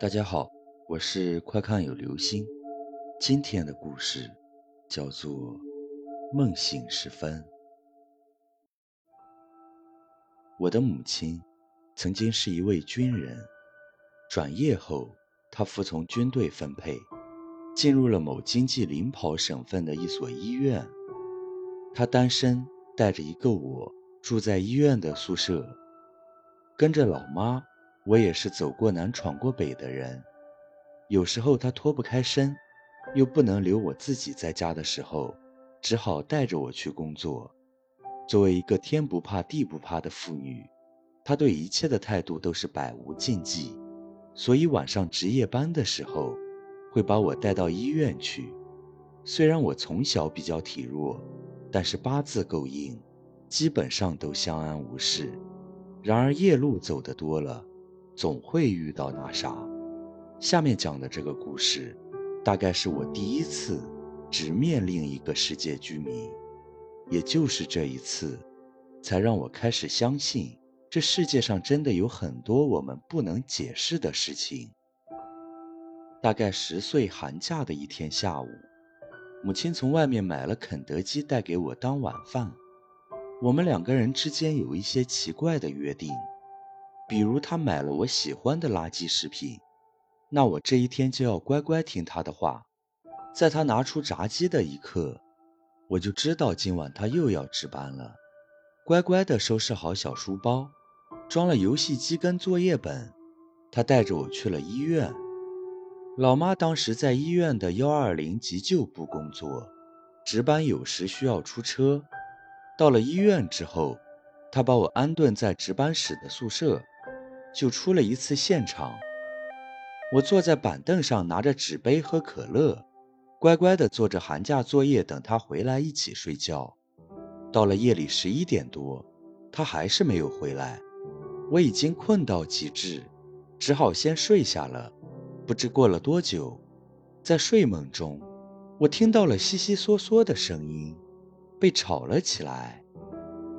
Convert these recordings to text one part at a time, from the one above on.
大家好，我是快看有流星。今天的故事叫做《梦醒时分》。我的母亲曾经是一位军人，转业后，她服从军队分配，进入了某经济领跑省份的一所医院。她单身，带着一个我，住在医院的宿舍，跟着老妈。我也是走过南闯过北的人，有时候他脱不开身，又不能留我自己在家的时候，只好带着我去工作。作为一个天不怕地不怕的妇女，她对一切的态度都是百无禁忌，所以晚上值夜班的时候，会把我带到医院去。虽然我从小比较体弱，但是八字够硬，基本上都相安无事。然而夜路走得多了。总会遇到那啥。下面讲的这个故事，大概是我第一次直面另一个世界居民，也就是这一次，才让我开始相信，这世界上真的有很多我们不能解释的事情。大概十岁寒假的一天下午，母亲从外面买了肯德基带给我当晚饭。我们两个人之间有一些奇怪的约定。比如他买了我喜欢的垃圾食品，那我这一天就要乖乖听他的话。在他拿出炸鸡的一刻，我就知道今晚他又要值班了。乖乖地收拾好小书包，装了游戏机跟作业本，他带着我去了医院。老妈当时在医院的幺二零急救部工作，值班有时需要出车。到了医院之后，他把我安顿在值班室的宿舍。就出了一次现场，我坐在板凳上，拿着纸杯喝可乐，乖乖地做着寒假作业，等他回来一起睡觉。到了夜里十一点多，他还是没有回来，我已经困到极致，只好先睡下了。不知过了多久，在睡梦中，我听到了悉悉嗦嗦的声音，被吵了起来。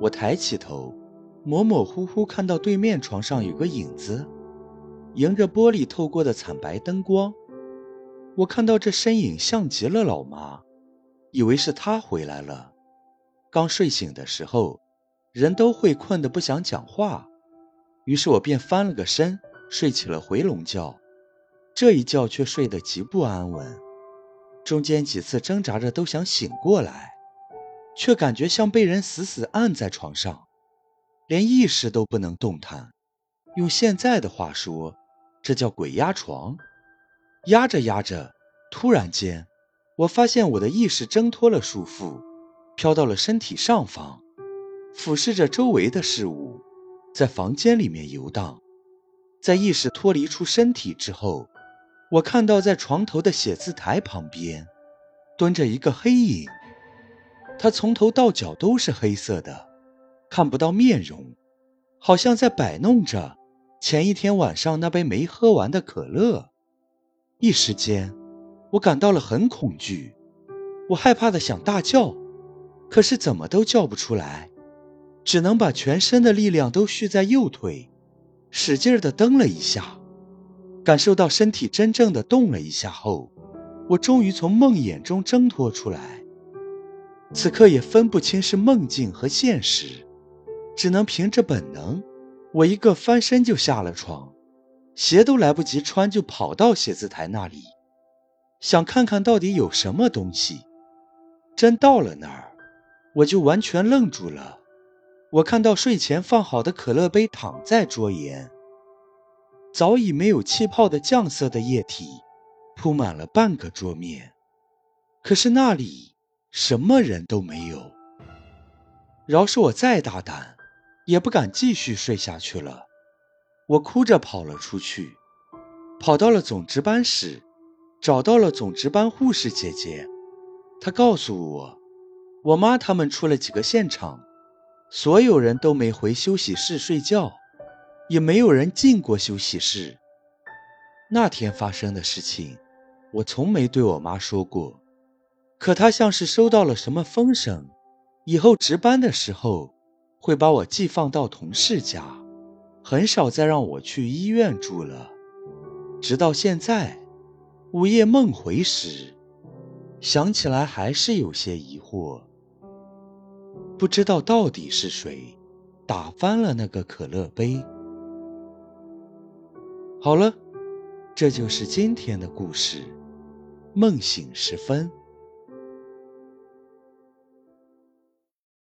我抬起头。模模糊糊看到对面床上有个影子，迎着玻璃透过的惨白灯光，我看到这身影像极了老妈，以为是她回来了。刚睡醒的时候，人都会困得不想讲话，于是我便翻了个身，睡起了回笼觉。这一觉却睡得极不安稳，中间几次挣扎着都想醒过来，却感觉像被人死死按在床上。连意识都不能动弹，用现在的话说，这叫鬼压床。压着压着，突然间，我发现我的意识挣脱了束缚，飘到了身体上方，俯视着周围的事物，在房间里面游荡。在意识脱离出身体之后，我看到在床头的写字台旁边，蹲着一个黑影，他从头到脚都是黑色的。看不到面容，好像在摆弄着前一天晚上那杯没喝完的可乐。一时间，我感到了很恐惧，我害怕的想大叫，可是怎么都叫不出来，只能把全身的力量都蓄在右腿，使劲的蹬了一下。感受到身体真正的动了一下后，我终于从梦魇中挣脱出来。此刻也分不清是梦境和现实。只能凭着本能，我一个翻身就下了床，鞋都来不及穿就跑到写字台那里，想看看到底有什么东西。真到了那儿，我就完全愣住了。我看到睡前放好的可乐杯躺在桌沿，早已没有气泡的酱色的液体铺满了半个桌面，可是那里什么人都没有。饶是我再大胆。也不敢继续睡下去了，我哭着跑了出去，跑到了总值班室，找到了总值班护士姐姐。她告诉我，我妈他们出了几个现场，所有人都没回休息室睡觉，也没有人进过休息室。那天发生的事情，我从没对我妈说过，可她像是收到了什么风声，以后值班的时候。会把我寄放到同事家，很少再让我去医院住了。直到现在，午夜梦回时，想起来还是有些疑惑，不知道到底是谁打翻了那个可乐杯。好了，这就是今天的故事。梦醒时分。